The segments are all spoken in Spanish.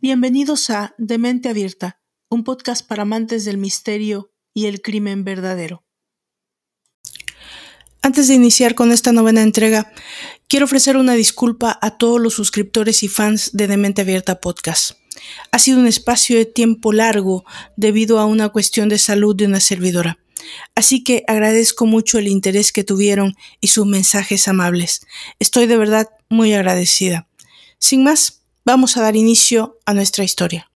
Bienvenidos a Demente Abierta, un podcast para amantes del misterio y el crimen verdadero. Antes de iniciar con esta novena entrega, quiero ofrecer una disculpa a todos los suscriptores y fans de Demente Abierta Podcast. Ha sido un espacio de tiempo largo debido a una cuestión de salud de una servidora. Así que agradezco mucho el interés que tuvieron y sus mensajes amables. Estoy de verdad muy agradecida. Sin más, vamos a dar inicio a nuestra historia.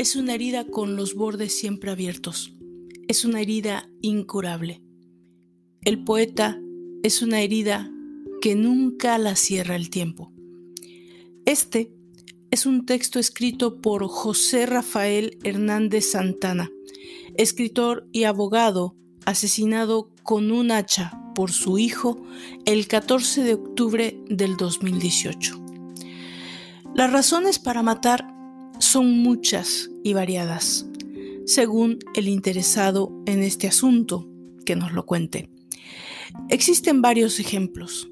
Es una herida con los bordes siempre abiertos. Es una herida incurable. El poeta es una herida que nunca la cierra el tiempo. Este es un texto escrito por José Rafael Hernández Santana, escritor y abogado asesinado con un hacha por su hijo el 14 de octubre del 2018. Las razones para matar son muchas y variadas, según el interesado en este asunto que nos lo cuente. Existen varios ejemplos.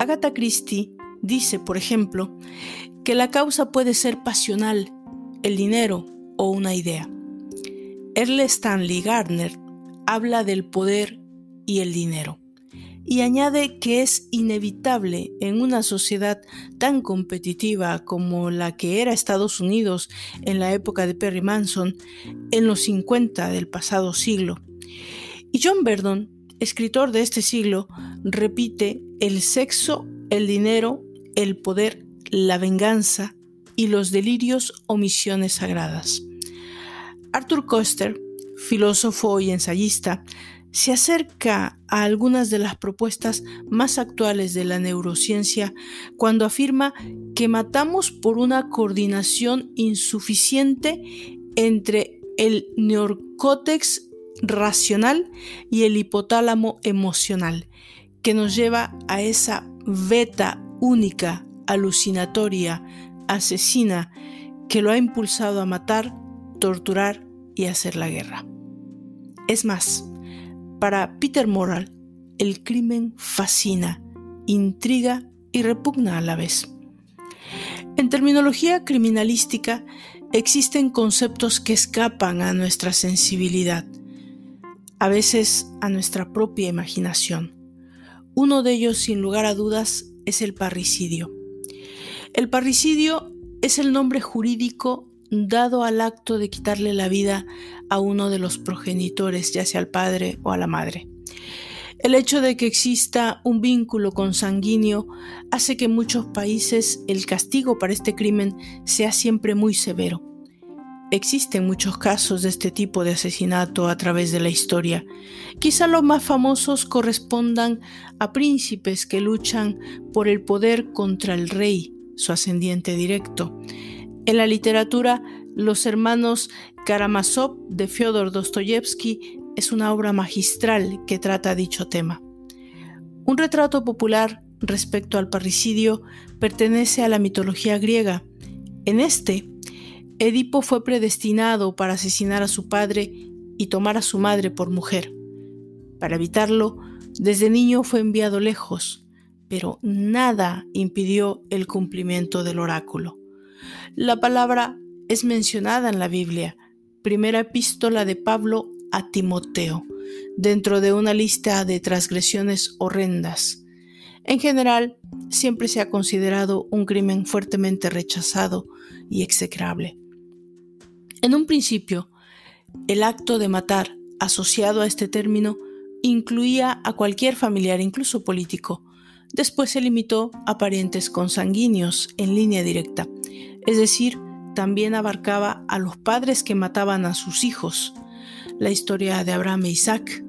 Agatha Christie dice, por ejemplo, que la causa puede ser pasional, el dinero o una idea. Earle Stanley Gardner habla del poder y el dinero y añade que es inevitable en una sociedad tan competitiva como la que era Estados Unidos en la época de Perry Manson, en los 50 del pasado siglo. Y John Verdon, escritor de este siglo, repite el sexo, el dinero, el poder, la venganza y los delirios o misiones sagradas. Arthur Koester, filósofo y ensayista, se acerca a algunas de las propuestas más actuales de la neurociencia cuando afirma que matamos por una coordinación insuficiente entre el neorcótex racional y el hipotálamo emocional, que nos lleva a esa beta única, alucinatoria, asesina, que lo ha impulsado a matar, torturar y hacer la guerra. Es más, para Peter Moral, el crimen fascina, intriga y repugna a la vez. En terminología criminalística existen conceptos que escapan a nuestra sensibilidad, a veces a nuestra propia imaginación. Uno de ellos, sin lugar a dudas, es el parricidio. El parricidio es el nombre jurídico dado al acto de quitarle la vida a uno de los progenitores, ya sea al padre o a la madre. El hecho de que exista un vínculo consanguíneo hace que en muchos países el castigo para este crimen sea siempre muy severo. Existen muchos casos de este tipo de asesinato a través de la historia. Quizá los más famosos correspondan a príncipes que luchan por el poder contra el rey, su ascendiente directo, en la literatura, Los hermanos Karamazov de Fyodor Dostoyevsky es una obra magistral que trata dicho tema. Un retrato popular respecto al parricidio pertenece a la mitología griega. En este, Edipo fue predestinado para asesinar a su padre y tomar a su madre por mujer. Para evitarlo, desde niño fue enviado lejos, pero nada impidió el cumplimiento del oráculo. La palabra es mencionada en la Biblia, primera epístola de Pablo a Timoteo, dentro de una lista de transgresiones horrendas. En general, siempre se ha considerado un crimen fuertemente rechazado y execrable. En un principio, el acto de matar asociado a este término incluía a cualquier familiar, incluso político. Después se limitó a parientes consanguíneos en línea directa es decir, también abarcaba a los padres que mataban a sus hijos, la historia de Abraham e Isaac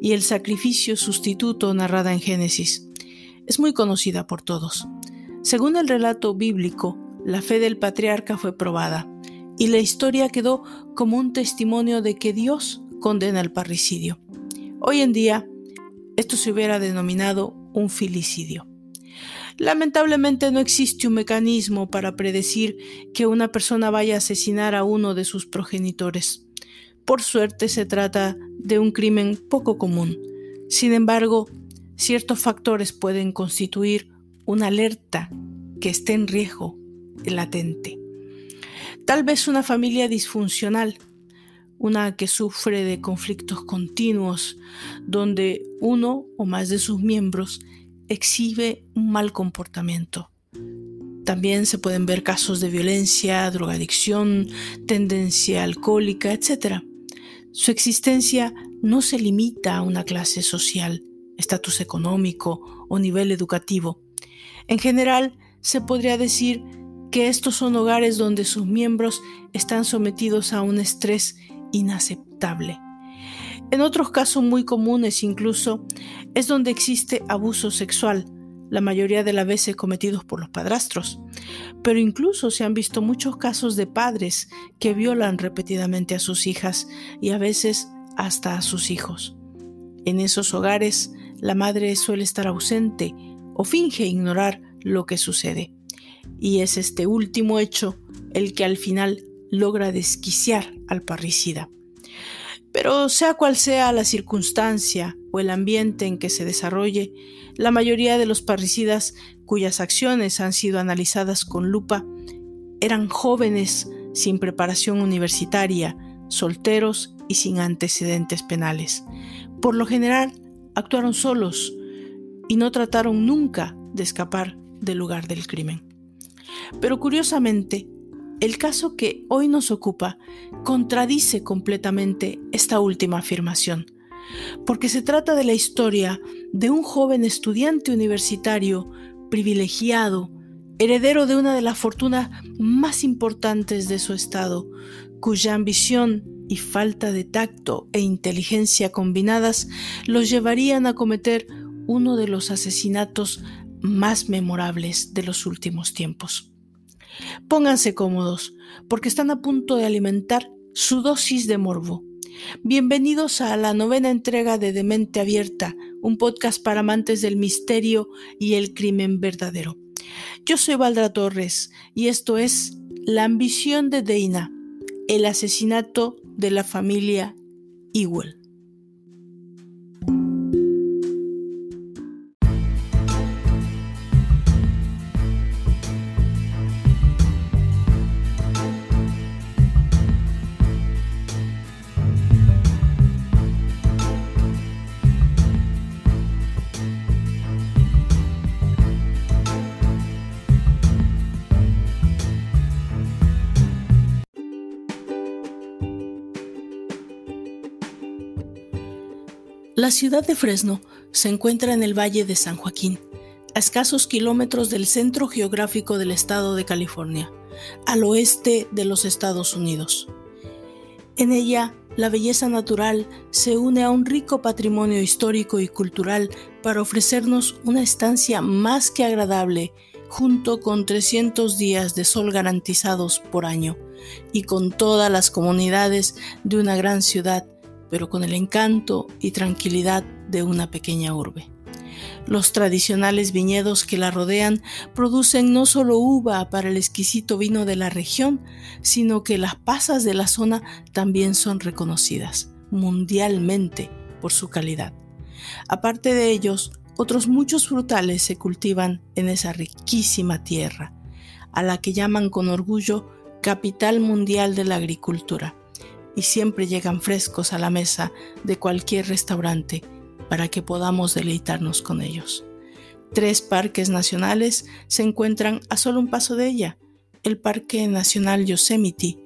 y el sacrificio sustituto narrada en Génesis. Es muy conocida por todos. Según el relato bíblico, la fe del patriarca fue probada y la historia quedó como un testimonio de que Dios condena el parricidio. Hoy en día, esto se hubiera denominado un filicidio. Lamentablemente no existe un mecanismo para predecir que una persona vaya a asesinar a uno de sus progenitores. Por suerte se trata de un crimen poco común. Sin embargo, ciertos factores pueden constituir una alerta que esté en riesgo latente. Tal vez una familia disfuncional, una que sufre de conflictos continuos, donde uno o más de sus miembros exhibe un mal comportamiento. También se pueden ver casos de violencia, drogadicción, tendencia alcohólica, etc. Su existencia no se limita a una clase social, estatus económico o nivel educativo. En general, se podría decir que estos son hogares donde sus miembros están sometidos a un estrés inaceptable. En otros casos muy comunes incluso es donde existe abuso sexual, la mayoría de las veces cometidos por los padrastros. Pero incluso se han visto muchos casos de padres que violan repetidamente a sus hijas y a veces hasta a sus hijos. En esos hogares, la madre suele estar ausente o finge ignorar lo que sucede. Y es este último hecho el que al final logra desquiciar al parricida. Pero sea cual sea la circunstancia o el ambiente en que se desarrolle, la mayoría de los parricidas cuyas acciones han sido analizadas con lupa eran jóvenes sin preparación universitaria, solteros y sin antecedentes penales. Por lo general, actuaron solos y no trataron nunca de escapar del lugar del crimen. Pero curiosamente, el caso que hoy nos ocupa contradice completamente esta última afirmación, porque se trata de la historia de un joven estudiante universitario privilegiado, heredero de una de las fortunas más importantes de su estado, cuya ambición y falta de tacto e inteligencia combinadas los llevarían a cometer uno de los asesinatos más memorables de los últimos tiempos. Pónganse cómodos, porque están a punto de alimentar su dosis de morbo. Bienvenidos a la novena entrega de Demente Abierta, un podcast para amantes del misterio y el crimen verdadero. Yo soy Valdra Torres y esto es La ambición de Deina, el asesinato de la familia Ewell. La ciudad de Fresno se encuentra en el Valle de San Joaquín, a escasos kilómetros del centro geográfico del estado de California, al oeste de los Estados Unidos. En ella, la belleza natural se une a un rico patrimonio histórico y cultural para ofrecernos una estancia más que agradable, junto con 300 días de sol garantizados por año, y con todas las comunidades de una gran ciudad pero con el encanto y tranquilidad de una pequeña urbe. Los tradicionales viñedos que la rodean producen no solo uva para el exquisito vino de la región, sino que las pasas de la zona también son reconocidas mundialmente por su calidad. Aparte de ellos, otros muchos frutales se cultivan en esa riquísima tierra, a la que llaman con orgullo capital mundial de la agricultura y siempre llegan frescos a la mesa de cualquier restaurante para que podamos deleitarnos con ellos. Tres parques nacionales se encuentran a solo un paso de ella, el Parque Nacional Yosemite,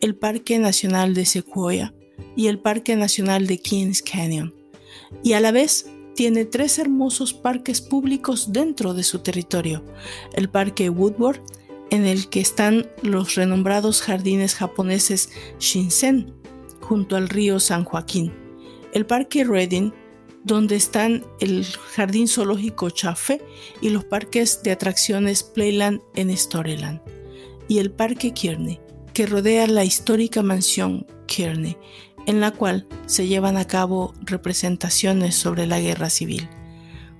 el Parque Nacional de Sequoia y el Parque Nacional de Kings Canyon, y a la vez tiene tres hermosos parques públicos dentro de su territorio, el Parque Woodward, en el que están los renombrados jardines japoneses Shinsen, junto al río San Joaquín, el Parque Redding, donde están el Jardín Zoológico Chafe y los parques de atracciones Playland en Storyland, y el Parque Kearney, que rodea la histórica mansión Kearney, en la cual se llevan a cabo representaciones sobre la guerra civil.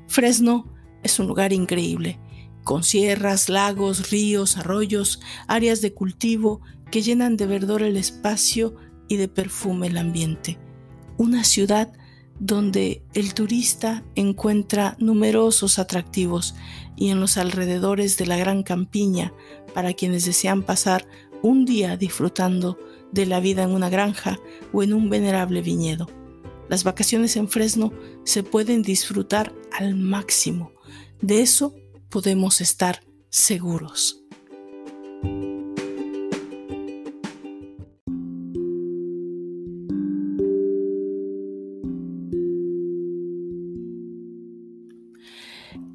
Fresno es un lugar increíble, con sierras, lagos, ríos, arroyos, áreas de cultivo que llenan de verdor el espacio y de perfume el ambiente. Una ciudad donde el turista encuentra numerosos atractivos y en los alrededores de la gran campiña para quienes desean pasar un día disfrutando de la vida en una granja o en un venerable viñedo. Las vacaciones en Fresno se pueden disfrutar al máximo. De eso podemos estar seguros.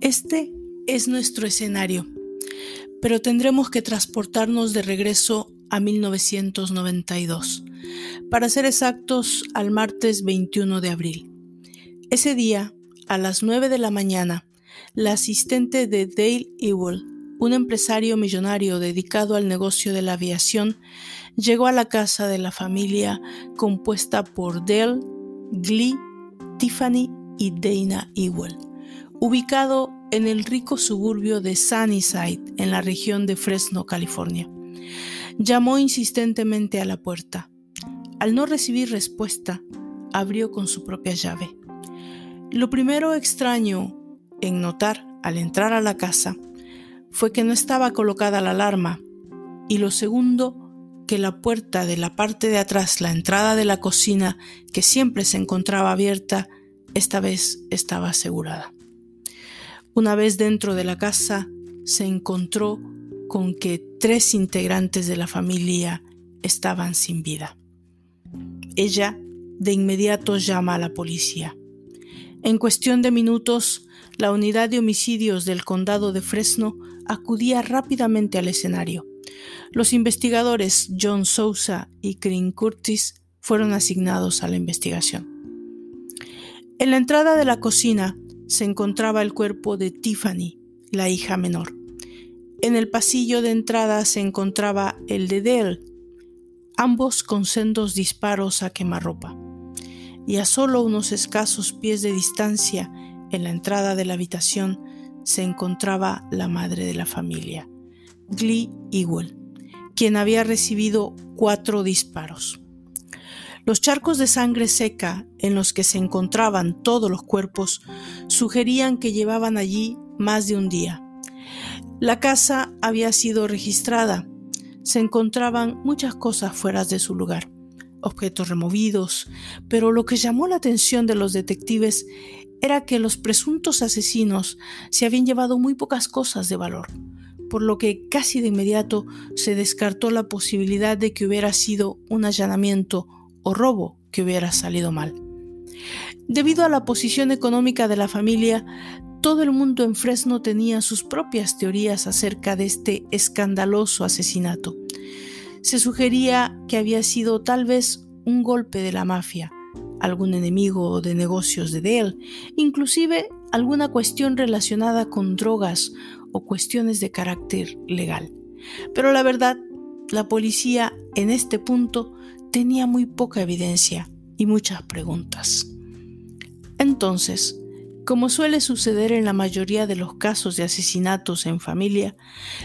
Este es nuestro escenario, pero tendremos que transportarnos de regreso a 1992, para ser exactos al martes 21 de abril. Ese día, a las 9 de la mañana, la asistente de Dale Ewell, un empresario millonario dedicado al negocio de la aviación, llegó a la casa de la familia compuesta por Dale, Glee, Tiffany y Dana Ewell, ubicado en el rico suburbio de Sunnyside, en la región de Fresno, California. Llamó insistentemente a la puerta. Al no recibir respuesta, abrió con su propia llave. Lo primero extraño en notar al entrar a la casa fue que no estaba colocada la alarma y lo segundo que la puerta de la parte de atrás, la entrada de la cocina, que siempre se encontraba abierta, esta vez estaba asegurada. Una vez dentro de la casa, se encontró con que tres integrantes de la familia estaban sin vida. Ella de inmediato llama a la policía. En cuestión de minutos, la unidad de homicidios del condado de Fresno acudía rápidamente al escenario. Los investigadores John Sousa y Green Curtis fueron asignados a la investigación. En la entrada de la cocina se encontraba el cuerpo de Tiffany, la hija menor. En el pasillo de entrada se encontraba el de Dell, ambos con sendos disparos a quemarropa. Y a solo unos escasos pies de distancia, en la entrada de la habitación, se encontraba la madre de la familia, Glee Ewell, quien había recibido cuatro disparos. Los charcos de sangre seca en los que se encontraban todos los cuerpos sugerían que llevaban allí más de un día. La casa había sido registrada. Se encontraban muchas cosas fuera de su lugar, objetos removidos, pero lo que llamó la atención de los detectives era que los presuntos asesinos se habían llevado muy pocas cosas de valor, por lo que casi de inmediato se descartó la posibilidad de que hubiera sido un allanamiento o robo que hubiera salido mal. Debido a la posición económica de la familia, todo el mundo en Fresno tenía sus propias teorías acerca de este escandaloso asesinato. Se sugería que había sido tal vez un golpe de la mafia, algún enemigo de negocios de Dale, inclusive alguna cuestión relacionada con drogas o cuestiones de carácter legal. Pero la verdad, la policía en este punto tenía muy poca evidencia y muchas preguntas. Entonces, como suele suceder en la mayoría de los casos de asesinatos en familia,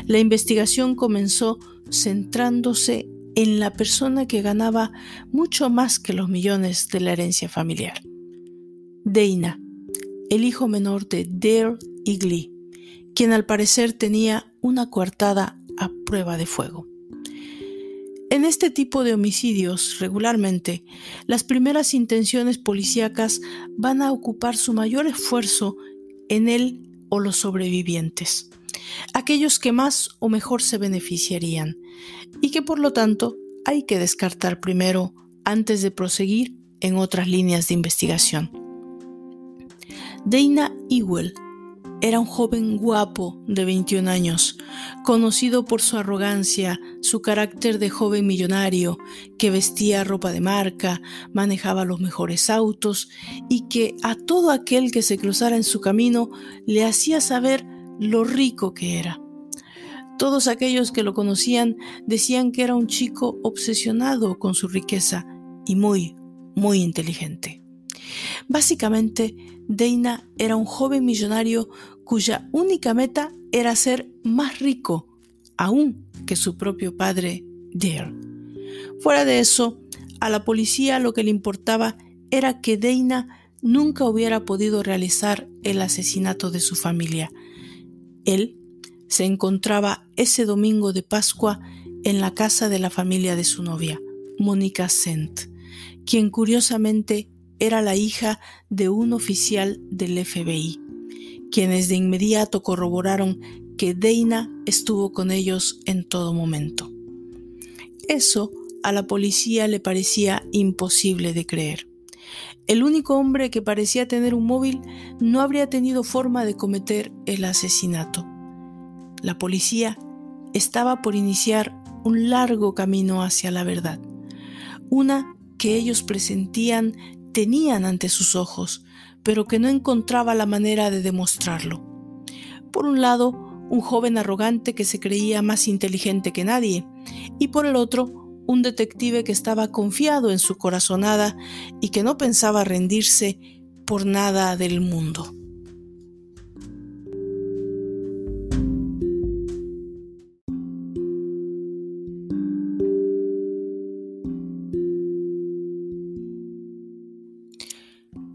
la investigación comenzó centrándose en la persona que ganaba mucho más que los millones de la herencia familiar. Dana, el hijo menor de Dare y Glee, quien al parecer tenía una coartada a prueba de fuego. En este tipo de homicidios, regularmente, las primeras intenciones policíacas van a ocupar su mayor esfuerzo en él o los sobrevivientes, aquellos que más o mejor se beneficiarían, y que por lo tanto hay que descartar primero antes de proseguir en otras líneas de investigación. Dana Ewell era un joven guapo de 21 años, conocido por su arrogancia, su carácter de joven millonario, que vestía ropa de marca, manejaba los mejores autos y que a todo aquel que se cruzara en su camino le hacía saber lo rico que era. Todos aquellos que lo conocían decían que era un chico obsesionado con su riqueza y muy, muy inteligente. Básicamente, Deina era un joven millonario cuya única meta era ser más rico aún que su propio padre, Dale. Fuera de eso, a la policía lo que le importaba era que Deina nunca hubiera podido realizar el asesinato de su familia. Él se encontraba ese domingo de Pascua en la casa de la familia de su novia, Mónica Sent, quien curiosamente era la hija de un oficial del FBI, quienes de inmediato corroboraron que Deina estuvo con ellos en todo momento. Eso a la policía le parecía imposible de creer. El único hombre que parecía tener un móvil no habría tenido forma de cometer el asesinato. La policía estaba por iniciar un largo camino hacia la verdad, una que ellos presentían tenían ante sus ojos, pero que no encontraba la manera de demostrarlo. Por un lado, un joven arrogante que se creía más inteligente que nadie, y por el otro, un detective que estaba confiado en su corazonada y que no pensaba rendirse por nada del mundo.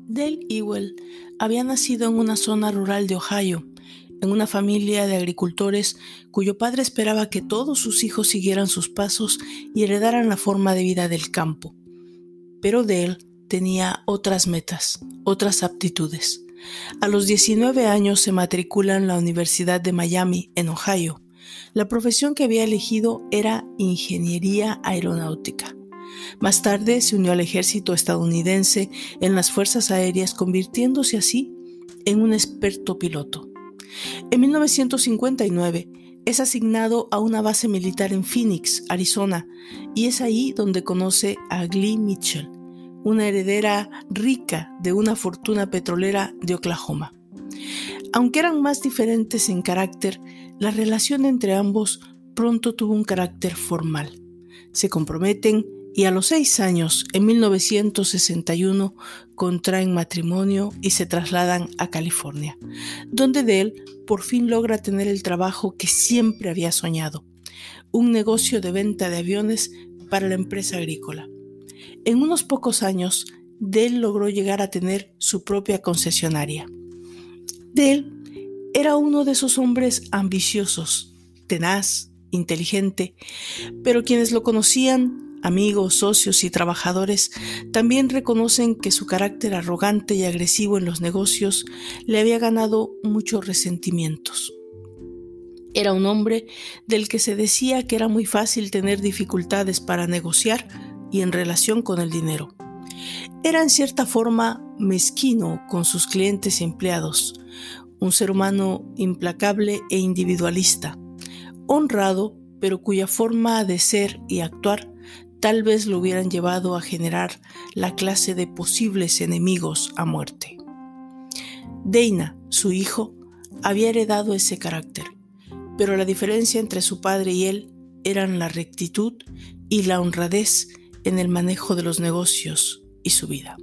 Dale Ewell había nacido en una zona rural de Ohio, en una familia de agricultores cuyo padre esperaba que todos sus hijos siguieran sus pasos y heredaran la forma de vida del campo. Pero Dale tenía otras metas, otras aptitudes. A los 19 años se matricula en la Universidad de Miami, en Ohio. La profesión que había elegido era ingeniería aeronáutica. Más tarde se unió al ejército estadounidense en las Fuerzas Aéreas, convirtiéndose así en un experto piloto. En 1959 es asignado a una base militar en Phoenix, Arizona, y es ahí donde conoce a Glee Mitchell, una heredera rica de una fortuna petrolera de Oklahoma. Aunque eran más diferentes en carácter, la relación entre ambos pronto tuvo un carácter formal. Se comprometen y a los seis años, en 1961, contraen matrimonio y se trasladan a California, donde Dell por fin logra tener el trabajo que siempre había soñado, un negocio de venta de aviones para la empresa agrícola. En unos pocos años, Dell logró llegar a tener su propia concesionaria. Dell era uno de esos hombres ambiciosos, tenaz, inteligente, pero quienes lo conocían amigos, socios y trabajadores también reconocen que su carácter arrogante y agresivo en los negocios le había ganado muchos resentimientos. Era un hombre del que se decía que era muy fácil tener dificultades para negociar y en relación con el dinero. Era en cierta forma mezquino con sus clientes y empleados, un ser humano implacable e individualista, honrado, pero cuya forma de ser y actuar tal vez lo hubieran llevado a generar la clase de posibles enemigos a muerte. Deina, su hijo, había heredado ese carácter, pero la diferencia entre su padre y él eran la rectitud y la honradez en el manejo de los negocios y su vida.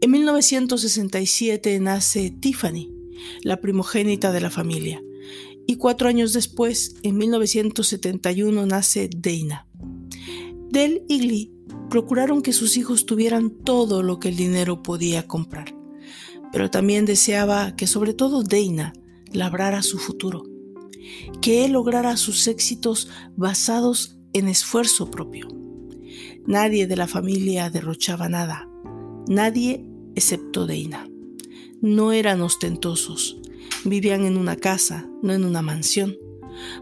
En 1967 nace Tiffany, la primogénita de la familia, y cuatro años después, en 1971, nace Deina. Del y Glee procuraron que sus hijos tuvieran todo lo que el dinero podía comprar, pero también deseaba que sobre todo Deina labrara su futuro, que él lograra sus éxitos basados en esfuerzo propio. Nadie de la familia derrochaba nada, nadie excepto Deina. No eran ostentosos, vivían en una casa, no en una mansión,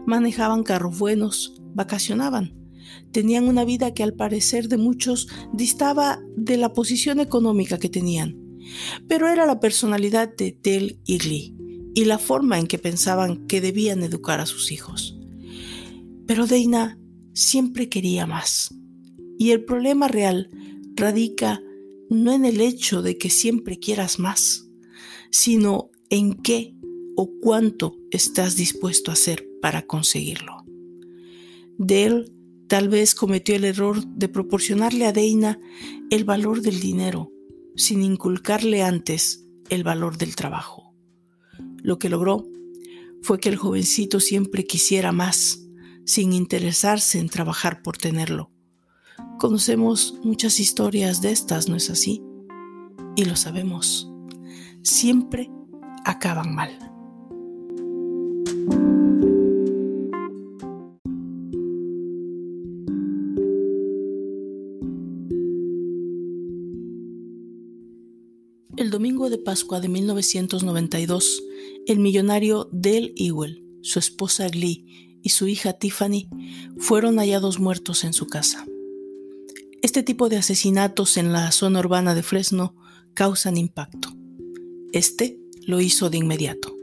manejaban carros buenos, vacacionaban, tenían una vida que al parecer de muchos distaba de la posición económica que tenían. Pero era la personalidad de Del y Glee, y la forma en que pensaban que debían educar a sus hijos. Pero Deina siempre quería más. Y el problema real radica no en el hecho de que siempre quieras más, sino en qué o cuánto estás dispuesto a hacer para conseguirlo. Dale tal vez cometió el error de proporcionarle a Deina el valor del dinero, sin inculcarle antes el valor del trabajo. Lo que logró fue que el jovencito siempre quisiera más, sin interesarse en trabajar por tenerlo. Conocemos muchas historias de estas, ¿no es así? Y lo sabemos. Siempre acaban mal. Pascua de 1992, el millonario Dale Ewell, su esposa Glee y su hija Tiffany fueron hallados muertos en su casa. Este tipo de asesinatos en la zona urbana de Fresno causan impacto. Este lo hizo de inmediato.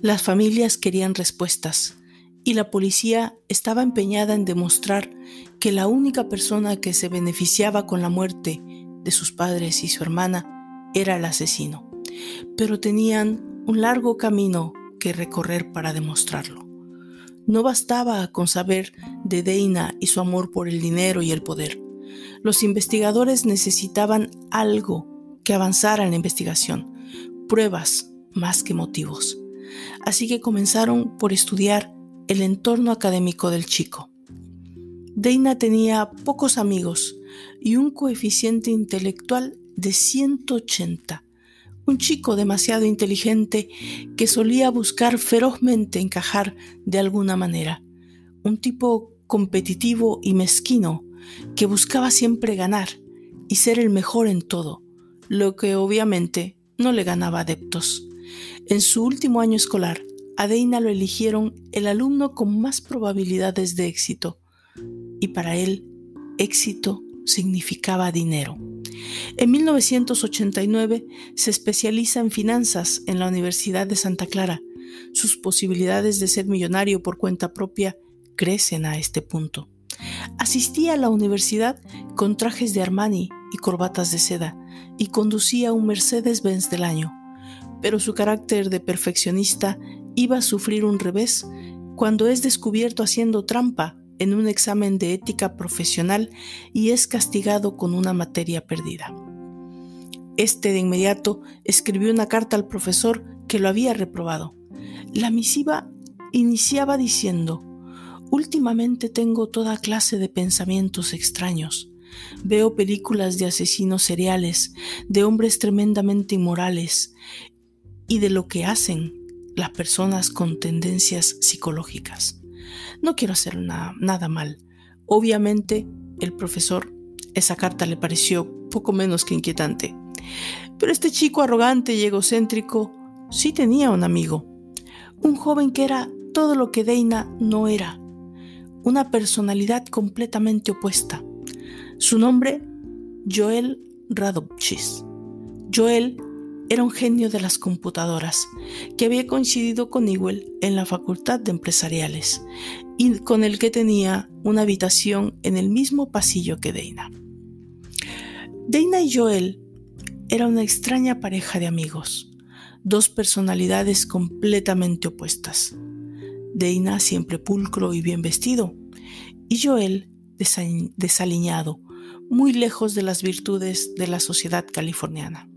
Las familias querían respuestas y la policía estaba empeñada en demostrar que la única persona que se beneficiaba con la muerte de sus padres y su hermana era el asesino, pero tenían un largo camino que recorrer para demostrarlo. No bastaba con saber de Deina y su amor por el dinero y el poder los investigadores necesitaban algo que avanzara en la investigación, pruebas más que motivos. Así que comenzaron por estudiar el entorno académico del chico. Deina tenía pocos amigos y un coeficiente intelectual de 180, un chico demasiado inteligente que solía buscar ferozmente encajar de alguna manera, un tipo competitivo y mezquino que buscaba siempre ganar y ser el mejor en todo, lo que obviamente no le ganaba adeptos. En su último año escolar, a Deina lo eligieron el alumno con más probabilidades de éxito, y para él, éxito significaba dinero. En 1989 se especializa en finanzas en la Universidad de Santa Clara. Sus posibilidades de ser millonario por cuenta propia crecen a este punto. Asistía a la universidad con trajes de Armani y corbatas de seda y conducía un Mercedes-Benz del año, pero su carácter de perfeccionista iba a sufrir un revés cuando es descubierto haciendo trampa en un examen de ética profesional y es castigado con una materia perdida. Este de inmediato escribió una carta al profesor que lo había reprobado. La misiva iniciaba diciendo, Últimamente tengo toda clase de pensamientos extraños. Veo películas de asesinos seriales, de hombres tremendamente inmorales y de lo que hacen las personas con tendencias psicológicas. No quiero hacer nada mal. Obviamente, el profesor, esa carta le pareció poco menos que inquietante. Pero este chico arrogante y egocéntrico sí tenía un amigo, un joven que era todo lo que Deina no era una personalidad completamente opuesta. Su nombre, Joel Radovchis. Joel era un genio de las computadoras que había coincidido con Ewell en la Facultad de Empresariales y con el que tenía una habitación en el mismo pasillo que Deina. Deina y Joel era una extraña pareja de amigos, dos personalidades completamente opuestas. Deina siempre pulcro y bien vestido, y Joel desaliñado, muy lejos de las virtudes de la sociedad californiana.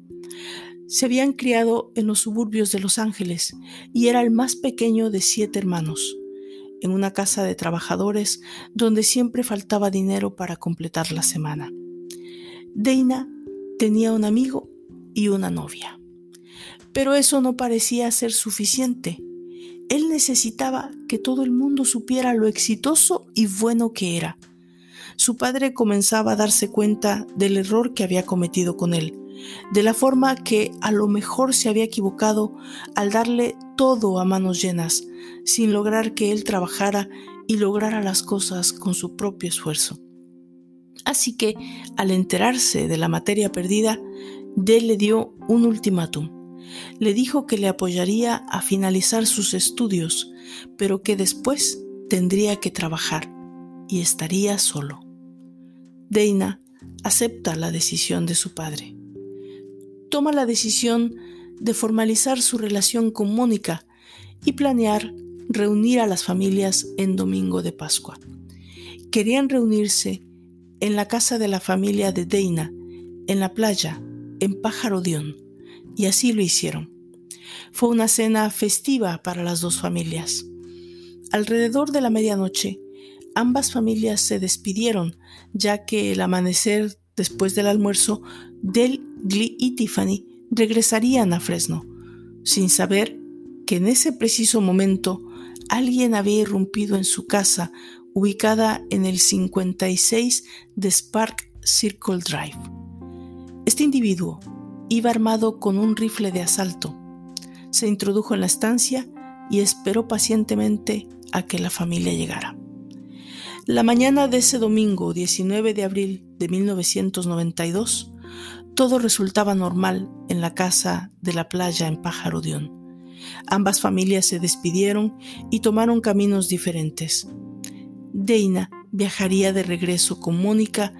Se habían criado en los suburbios de Los Ángeles y era el más pequeño de siete hermanos, en una casa de trabajadores donde siempre faltaba dinero para completar la semana. Deina tenía un amigo y una novia. Pero eso no parecía ser suficiente. Él necesitaba que todo el mundo supiera lo exitoso y bueno que era. Su padre comenzaba a darse cuenta del error que había cometido con él, de la forma que a lo mejor se había equivocado al darle todo a manos llenas, sin lograr que él trabajara y lograra las cosas con su propio esfuerzo. Así que, al enterarse de la materia perdida, Dell le dio un ultimátum Le dijo que le apoyaría a finalizar sus estudios, pero que después tendría que trabajar y estaría solo. Deina acepta la decisión de su padre. Toma la decisión de formalizar su relación con Mónica y planear reunir a las familias en Domingo de Pascua. Querían reunirse en la casa de la familia de Deina, en la playa, en Pájaro Dion, y así lo hicieron. Fue una cena festiva para las dos familias. Alrededor de la medianoche, ambas familias se despidieron, ya que el amanecer después del almuerzo, Del, Glee y Tiffany regresarían a Fresno, sin saber que en ese preciso momento alguien había irrumpido en su casa ubicada en el 56 de Spark Circle Drive. Este individuo iba armado con un rifle de asalto. Se introdujo en la estancia y esperó pacientemente a que la familia llegara. La mañana de ese domingo 19 de abril de 1992, todo resultaba normal en la casa de la playa en Pájaro Dion. Ambas familias se despidieron y tomaron caminos diferentes. Deina viajaría de regreso con Mónica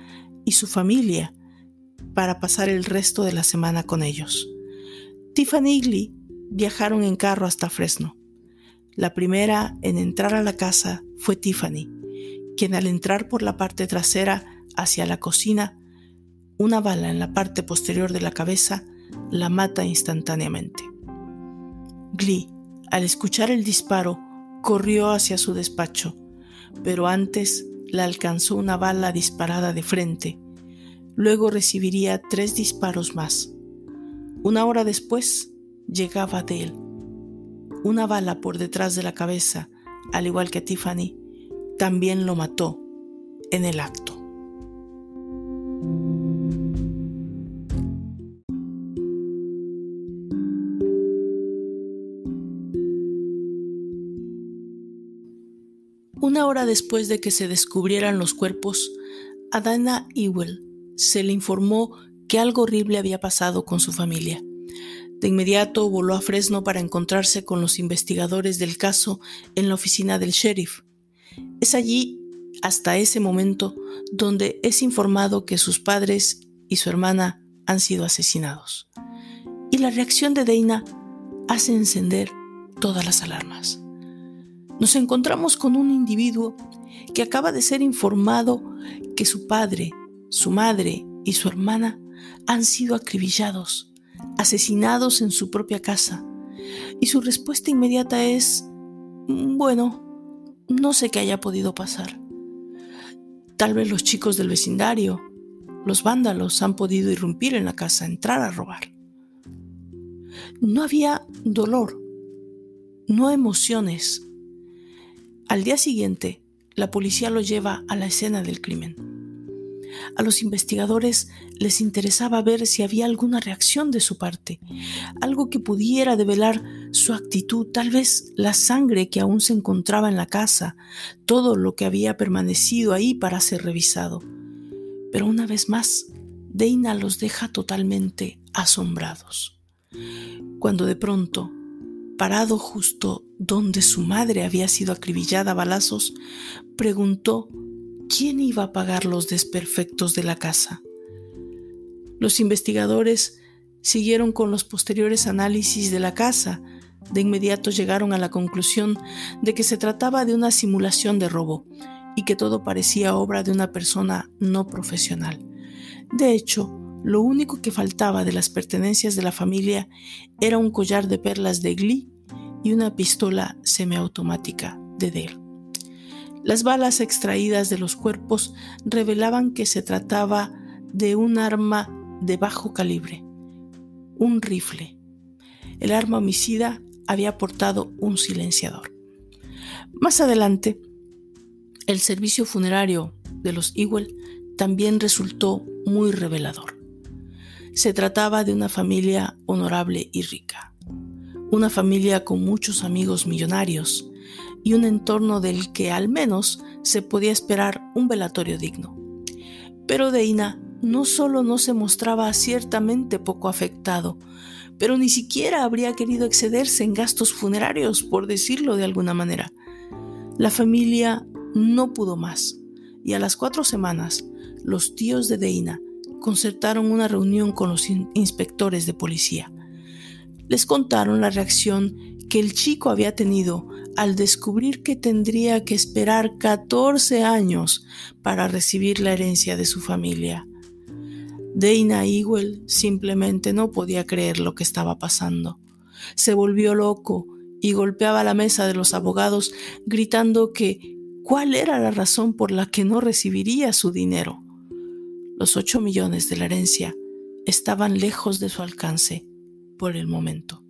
y su familia para pasar el resto de la semana con ellos. Tiffany y Glee viajaron en carro hasta Fresno. La primera en entrar a la casa fue Tiffany, quien al entrar por la parte trasera hacia la cocina, una bala en la parte posterior de la cabeza la mata instantáneamente. Glee, al escuchar el disparo, corrió hacia su despacho, pero antes la alcanzó una bala disparada de frente. Luego recibiría tres disparos más. Una hora después llegaba Dale. Una bala por detrás de la cabeza, al igual que Tiffany, también lo mató en el acto. Hora después de que se descubrieran los cuerpos, a Dana Ewell se le informó que algo horrible había pasado con su familia. De inmediato voló a Fresno para encontrarse con los investigadores del caso en la oficina del sheriff. Es allí, hasta ese momento, donde es informado que sus padres y su hermana han sido asesinados. Y la reacción de Dana hace encender todas las alarmas. Nos encontramos con un individuo que acaba de ser informado que su padre, su madre y su hermana han sido acribillados, asesinados en su propia casa. Y su respuesta inmediata es, bueno, no sé qué haya podido pasar. Tal vez los chicos del vecindario, los vándalos, han podido irrumpir en la casa, entrar a robar. No había dolor, no emociones. Al día siguiente, la policía lo lleva a la escena del crimen. A los investigadores les interesaba ver si había alguna reacción de su parte, algo que pudiera develar su actitud, tal vez la sangre que aún se encontraba en la casa, todo lo que había permanecido ahí para ser revisado. Pero una vez más, Deina los deja totalmente asombrados. Cuando de pronto, parado justo donde su madre había sido acribillada a balazos, preguntó ¿quién iba a pagar los desperfectos de la casa? Los investigadores siguieron con los posteriores análisis de la casa. De inmediato llegaron a la conclusión de que se trataba de una simulación de robo y que todo parecía obra de una persona no profesional. De hecho, lo único que faltaba de las pertenencias de la familia era un collar de perlas de Glee y una pistola semiautomática de Dale. Las balas extraídas de los cuerpos revelaban que se trataba de un arma de bajo calibre, un rifle. El arma homicida había portado un silenciador. Más adelante, el servicio funerario de los Ewell también resultó muy revelador. Se trataba de una familia honorable y rica, una familia con muchos amigos millonarios, y un entorno del que al menos se podía esperar un velatorio digno. Pero Deina no solo no se mostraba ciertamente poco afectado, pero ni siquiera habría querido excederse en gastos funerarios, por decirlo de alguna manera. La familia no pudo más, y a las cuatro semanas, los tíos de Deina concertaron una reunión con los inspectores de policía. Les contaron la reacción que el chico había tenido al descubrir que tendría que esperar 14 años para recibir la herencia de su familia. Dana Ewell simplemente no podía creer lo que estaba pasando. Se volvió loco y golpeaba la mesa de los abogados gritando que cuál era la razón por la que no recibiría su dinero. Los ocho millones de la herencia estaban lejos de su alcance por el momento.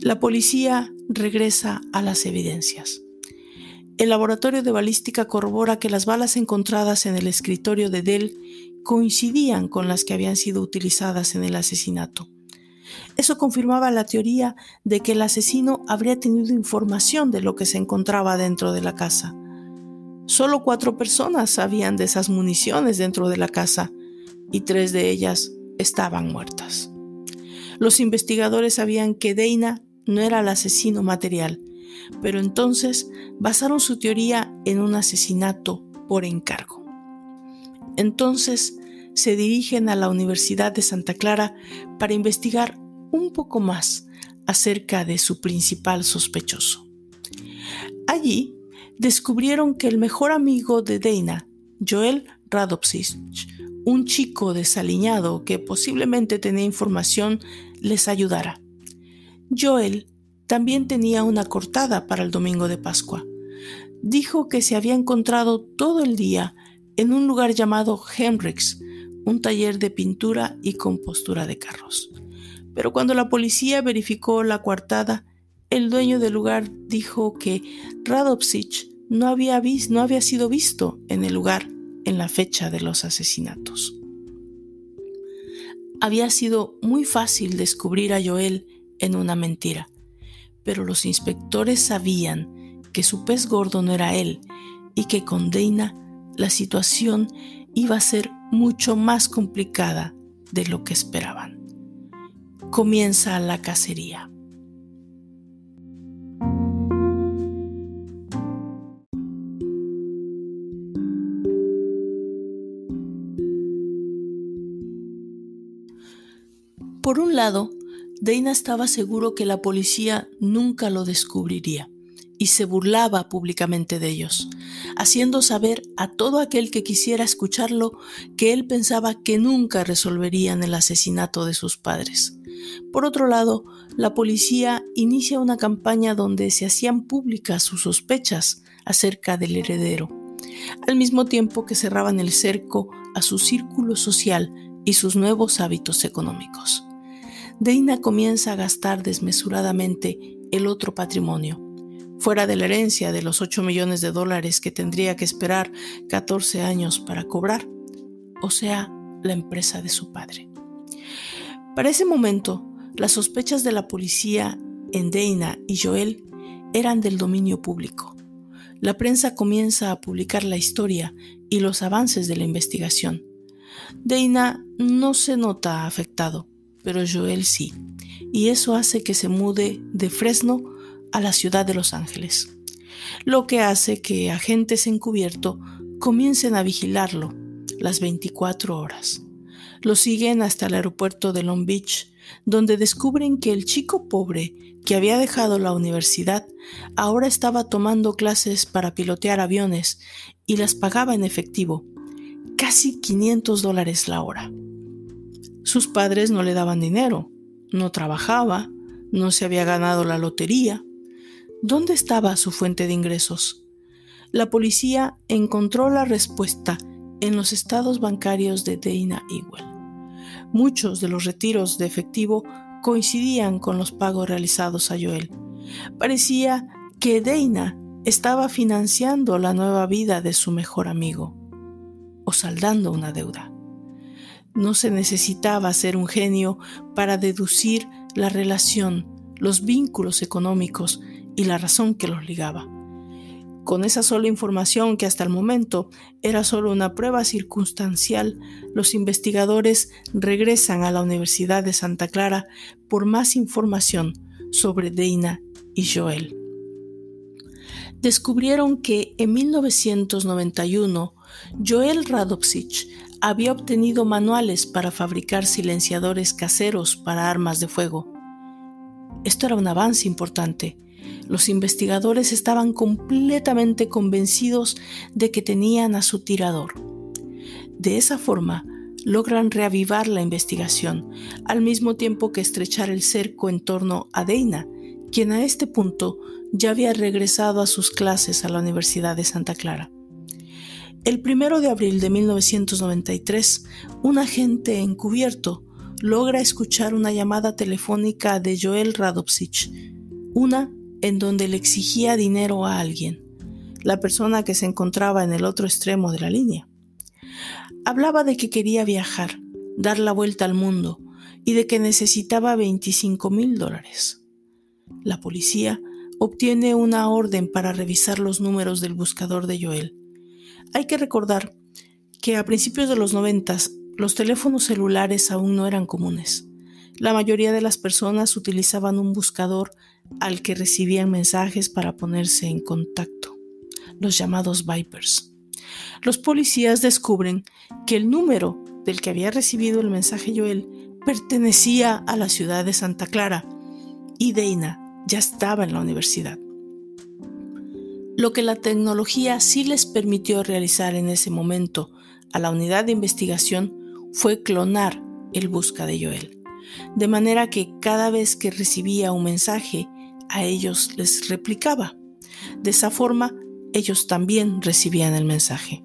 La policía regresa a las evidencias. El laboratorio de balística corrobora que las balas encontradas en el escritorio de Dell coincidían con las que habían sido utilizadas en el asesinato. Eso confirmaba la teoría de que el asesino habría tenido información de lo que se encontraba dentro de la casa. Solo cuatro personas sabían de esas municiones dentro de la casa y tres de ellas estaban muertas. Los investigadores sabían que Deina no era el asesino material, pero entonces basaron su teoría en un asesinato por encargo. Entonces se dirigen a la Universidad de Santa Clara para investigar un poco más acerca de su principal sospechoso. Allí descubrieron que el mejor amigo de Dana, Joel Radovsich, un chico desaliñado que posiblemente tenía información, les ayudara. Joel también tenía una cortada para el domingo de Pascua. Dijo que se había encontrado todo el día en un lugar llamado Henricks, un taller de pintura y compostura de carros. Pero cuando la policía verificó la coartada, el dueño del lugar dijo que había, no había sido visto en el lugar en la fecha de los asesinatos. Había sido muy fácil descubrir a Joel en una mentira, pero los inspectores sabían que su pez gordo no era él y que con Dana la situación iba a ser mucho más complicada de lo que esperaban. Comienza la cacería. Por un lado, Dana estaba seguro que la policía nunca lo descubriría y se burlaba públicamente de ellos, haciendo saber a todo aquel que quisiera escucharlo que él pensaba que nunca resolverían el asesinato de sus padres. Por otro lado, la policía inicia una campaña donde se hacían públicas sus sospechas acerca del heredero, al mismo tiempo que cerraban el cerco a su círculo social y sus nuevos hábitos económicos. Deina comienza a gastar desmesuradamente el otro patrimonio, fuera de la herencia de los 8 millones de dólares que tendría que esperar 14 años para cobrar, o sea, la empresa de su padre. Para ese momento, las sospechas de la policía en Dana y Joel eran del dominio público. La prensa comienza a publicar la historia y los avances de la investigación. Dana no se nota afectado, pero Joel sí, y eso hace que se mude de Fresno a la ciudad de Los Ángeles, lo que hace que agentes encubierto comiencen a vigilarlo las 24 horas. Lo siguen hasta el aeropuerto de Long Beach, donde descubren que el chico pobre que había dejado la universidad ahora estaba tomando clases para pilotear aviones y las pagaba en efectivo, casi 500 dólares la hora. Sus padres no le daban dinero, no trabajaba, no se había ganado la lotería, ¿Dónde estaba su fuente de ingresos? La policía encontró la respuesta en los estados bancarios de Dana Ewell. Muchos de los retiros de efectivo coincidían con los pagos realizados a Joel. Parecía que Dana estaba financiando la nueva vida de su mejor amigo o saldando una deuda. No se necesitaba ser un genio para deducir la relación, los vínculos económicos y la razón que los ligaba. Con esa sola información, que hasta el momento era solo una prueba circunstancial, los investigadores regresan a la Universidad de Santa Clara por más información sobre Dana y Joel. Descubrieron que en 1991 Joel Radovsich había obtenido manuales para fabricar silenciadores caseros para armas de fuego. Esto era un avance importante. Los investigadores estaban completamente convencidos de que tenían a su tirador. De esa forma, logran reavivar la investigación, al mismo tiempo que estrechar el cerco en torno a Deina, quien a este punto ya había regresado a sus clases a la Universidad de Santa Clara. El primero de abril de 1993, un agente encubierto logra escuchar una llamada telefónica de Joel Radovsich, una en donde le exigía dinero a alguien, la persona que se encontraba en el otro extremo de la línea. Hablaba de que quería viajar, dar la vuelta al mundo y de que necesitaba 25 mil dólares. La policía obtiene una orden para revisar los números del buscador de Joel hay que recordar que a principios de los noventas los teléfonos celulares aún no eran comunes. La mayoría de las personas utilizaban un buscador al que recibían mensajes para ponerse en contacto, los llamados Vipers. Los policías descubren que el número del que había recibido el mensaje Joel pertenecía a la ciudad de Santa Clara y Dana ya estaba en la universidad. Lo que la tecnología sí les permitió realizar en ese momento a la unidad de investigación fue clonar el busca de Joel, de manera que cada vez que recibía un mensaje, a ellos les replicaba. De esa forma, ellos también recibían el mensaje.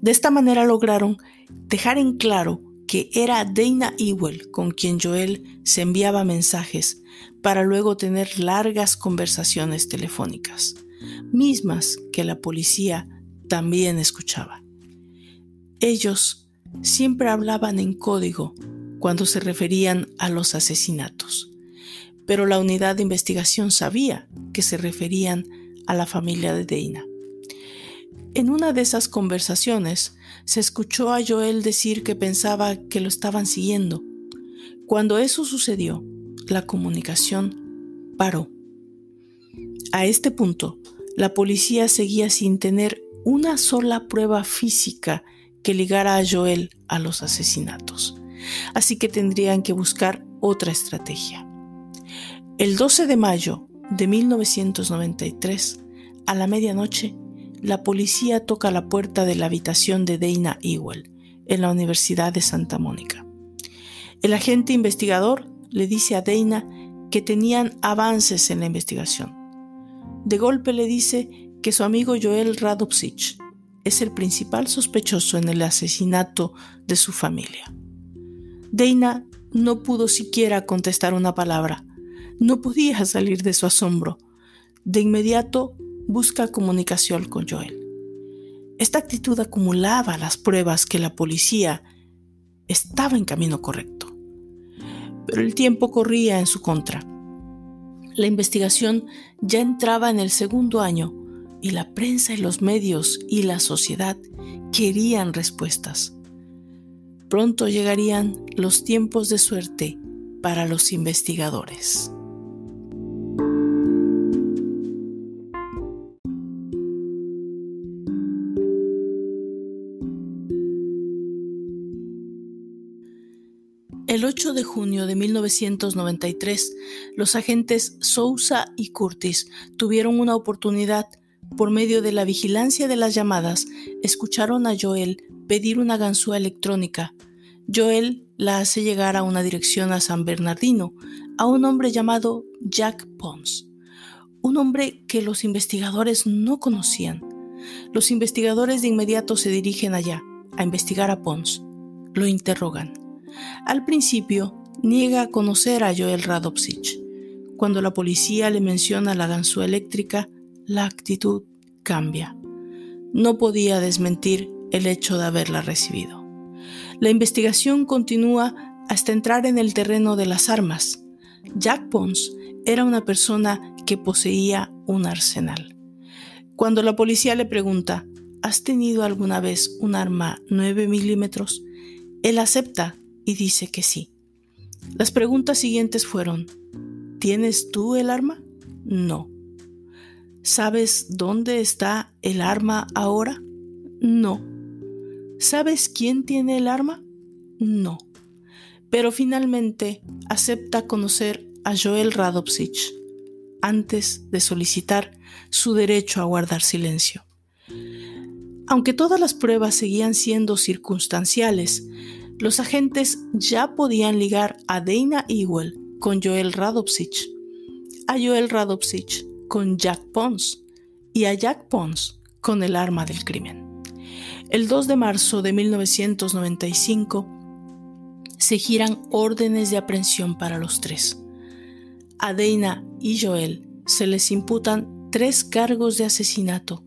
De esta manera lograron dejar en claro que era Dana Ewell con quien Joel se enviaba mensajes para luego tener largas conversaciones telefónicas mismas que la policía también escuchaba. Ellos siempre hablaban en código cuando se referían a los asesinatos, pero la unidad de investigación sabía que se referían a la familia de Dana. En una de esas conversaciones se escuchó a Joel decir que pensaba que lo estaban siguiendo. Cuando eso sucedió, la comunicación paró. A este punto, la policía seguía sin tener una sola prueba física que ligara a Joel a los asesinatos, así que tendrían que buscar otra estrategia. El 12 de mayo de 1993, a la medianoche, la policía toca la puerta de la habitación de Dana Ewell en la Universidad de Santa Mónica. El agente investigador le dice a Dana que tenían avances en la investigación de golpe le dice que su amigo Joel Radovsich es el principal sospechoso en el asesinato de su familia. Dana no pudo siquiera contestar una palabra. No podía salir de su asombro. De inmediato busca comunicación con Joel. Esta actitud acumulaba las pruebas que la policía estaba en camino correcto. Pero el tiempo corría en su contra. La investigación ya entraba en el segundo año y la prensa y los medios y la sociedad querían respuestas. Pronto llegarían los tiempos de suerte para los investigadores. El 8 de junio de 1993, los agentes Sousa y Curtis tuvieron una oportunidad. Por medio de la vigilancia de las llamadas, escucharon a Joel pedir una ganzúa electrónica. Joel la hace llegar a una dirección a San Bernardino, a un hombre llamado Jack Pons, un hombre que los investigadores no conocían. Los investigadores de inmediato se dirigen allá, a investigar a Pons. Lo interrogan. Al principio, niega conocer a Joel Radovsich. Cuando la policía le menciona la ganzúa eléctrica, la actitud cambia. No podía desmentir el hecho de haberla recibido. La investigación continúa hasta entrar en el terreno de las armas. Jack Pons era una persona que poseía un arsenal. Cuando la policía le pregunta, ¿has tenido alguna vez un arma 9 milímetros? Él acepta y dice que sí. Las preguntas siguientes fueron, ¿tienes tú el arma? No. ¿Sabes dónde está el arma ahora? No. ¿Sabes quién tiene el arma? No. Pero finalmente acepta conocer a Joel Radovsich antes de solicitar su derecho a guardar silencio. Aunque todas las pruebas seguían siendo circunstanciales, los agentes ya podían ligar a Dana Ewell con Joel Radovsich, a Joel Radovsich con Jack Pons y a Jack Pons con el arma del crimen. El 2 de marzo de 1995 se giran órdenes de aprehensión para los tres. A Dana y Joel se les imputan tres cargos de asesinato.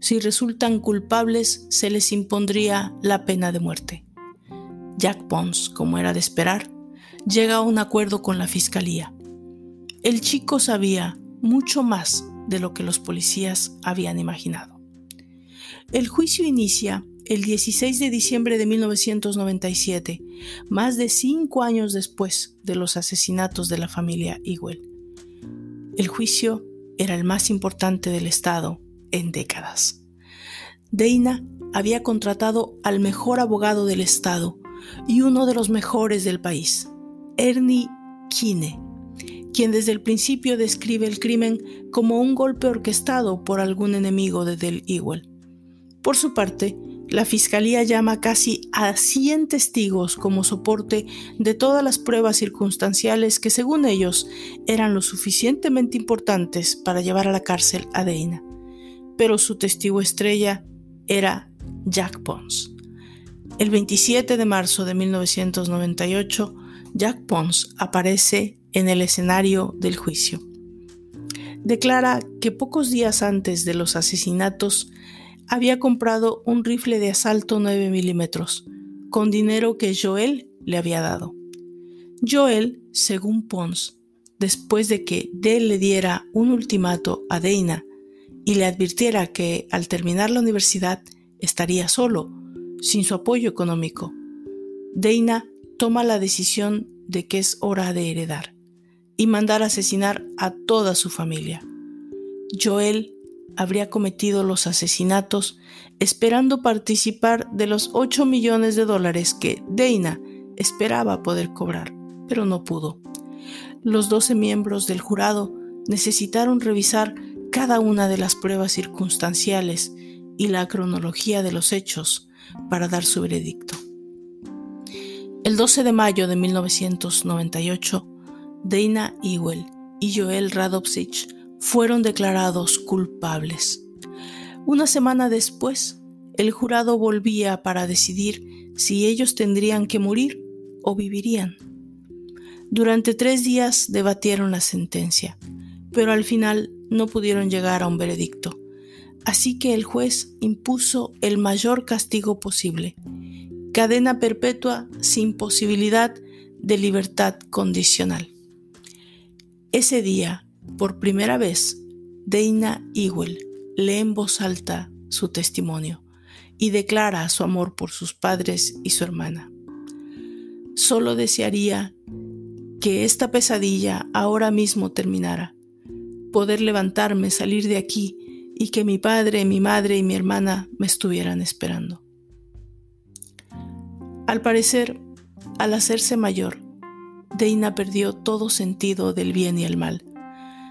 Si resultan culpables, se les impondría la pena de muerte. Jack Pons, como era de esperar, llega a un acuerdo con la fiscalía. El chico sabía mucho más de lo que los policías habían imaginado. El juicio inicia el 16 de diciembre de 1997, más de cinco años después de los asesinatos de la familia Ewell. El juicio era el más importante del Estado en décadas. Dana había contratado al mejor abogado del Estado y uno de los mejores del país, Ernie Kine, quien desde el principio describe el crimen como un golpe orquestado por algún enemigo de Del Ewell. Por su parte, la fiscalía llama casi a 100 testigos como soporte de todas las pruebas circunstanciales que según ellos eran lo suficientemente importantes para llevar a la cárcel a Dana. Pero su testigo estrella era Jack Pons. El 27 de marzo de 1998, Jack Pons aparece en el escenario del juicio. Declara que pocos días antes de los asesinatos había comprado un rifle de asalto 9 milímetros, con dinero que Joel le había dado. Joel, según Pons, después de que Dell le diera un ultimato a Dana y le advirtiera que al terminar la universidad estaría solo, sin su apoyo económico, Dana toma la decisión de que es hora de heredar y mandar asesinar a toda su familia. Joel habría cometido los asesinatos esperando participar de los 8 millones de dólares que Dana esperaba poder cobrar, pero no pudo. Los 12 miembros del jurado necesitaron revisar cada una de las pruebas circunstanciales y la cronología de los hechos para dar su veredicto. El 12 de mayo de 1998, Dana Ewell y Joel Radovsich fueron declarados culpables. Una semana después, el jurado volvía para decidir si ellos tendrían que morir o vivirían. Durante tres días debatieron la sentencia, pero al final no pudieron llegar a un veredicto. Así que el juez impuso el mayor castigo posible, cadena perpetua sin posibilidad de libertad condicional. Ese día, por primera vez, Dana Ewell lee en voz alta su testimonio y declara su amor por sus padres y su hermana. Solo desearía que esta pesadilla ahora mismo terminara, poder levantarme, salir de aquí y que mi padre, mi madre y mi hermana me estuvieran esperando. Al parecer, al hacerse mayor, Deina perdió todo sentido del bien y el mal.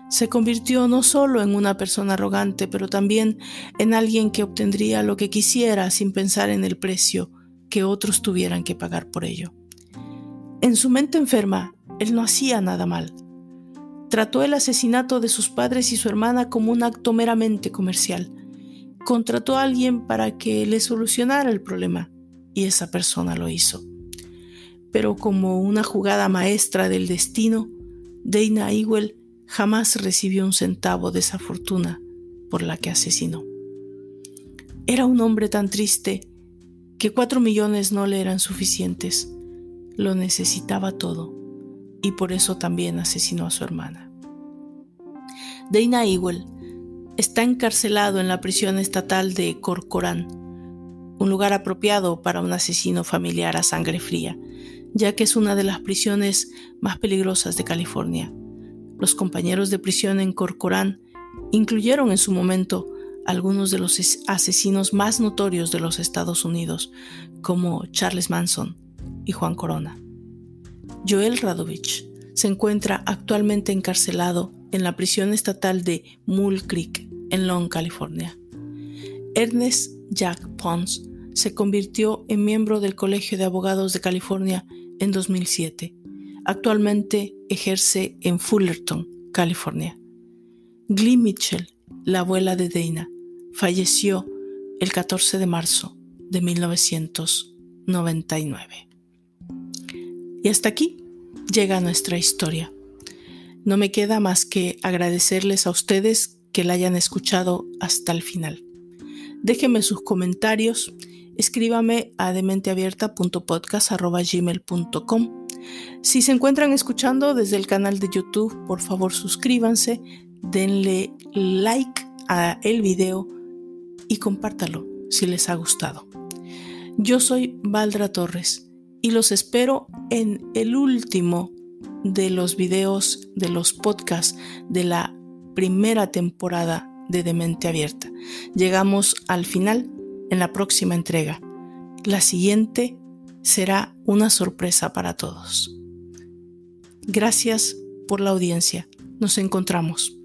Se convirtió no solo en una persona arrogante, pero también en alguien que obtendría lo que quisiera sin pensar en el precio que otros tuvieran que pagar por ello. En su mente enferma, él no hacía nada mal. Trató el asesinato de sus padres y su hermana como un acto meramente comercial. Contrató a alguien para que le solucionara el problema, y esa persona lo hizo pero como una jugada maestra del destino, Dana Ewell jamás recibió un centavo de esa fortuna por la que asesinó. Era un hombre tan triste que cuatro millones no le eran suficientes. Lo necesitaba todo y por eso también asesinó a su hermana. Dana Ewell está encarcelado en la prisión estatal de Corcoran, un lugar apropiado para un asesino familiar a sangre fría, ya que es una de las prisiones más peligrosas de California. Los compañeros de prisión en Corcoran incluyeron en su momento algunos de los asesinos más notorios de los Estados Unidos, como Charles Manson y Juan Corona. Joel Radovich se encuentra actualmente encarcelado en la prisión estatal de Mule Creek, en Long, California. Ernest Jack Pons se convirtió en miembro del Colegio de Abogados de California en 2007. Actualmente ejerce en Fullerton, California. Glee Mitchell, la abuela de Dana, falleció el 14 de marzo de 1999. Y hasta aquí llega nuestra historia. No me queda más que agradecerles a ustedes que la hayan escuchado hasta el final. Déjenme sus comentarios, escríbame a dementeabierta.podcast.gmail.com. Si se encuentran escuchando desde el canal de YouTube, por favor suscríbanse, denle like a el video y compártalo si les ha gustado. Yo soy Valdra Torres y los espero en el último de los videos de los podcasts de la primera temporada de Demente Abierta. Llegamos al final en la próxima entrega. La siguiente será una sorpresa para todos. Gracias por la audiencia. Nos encontramos.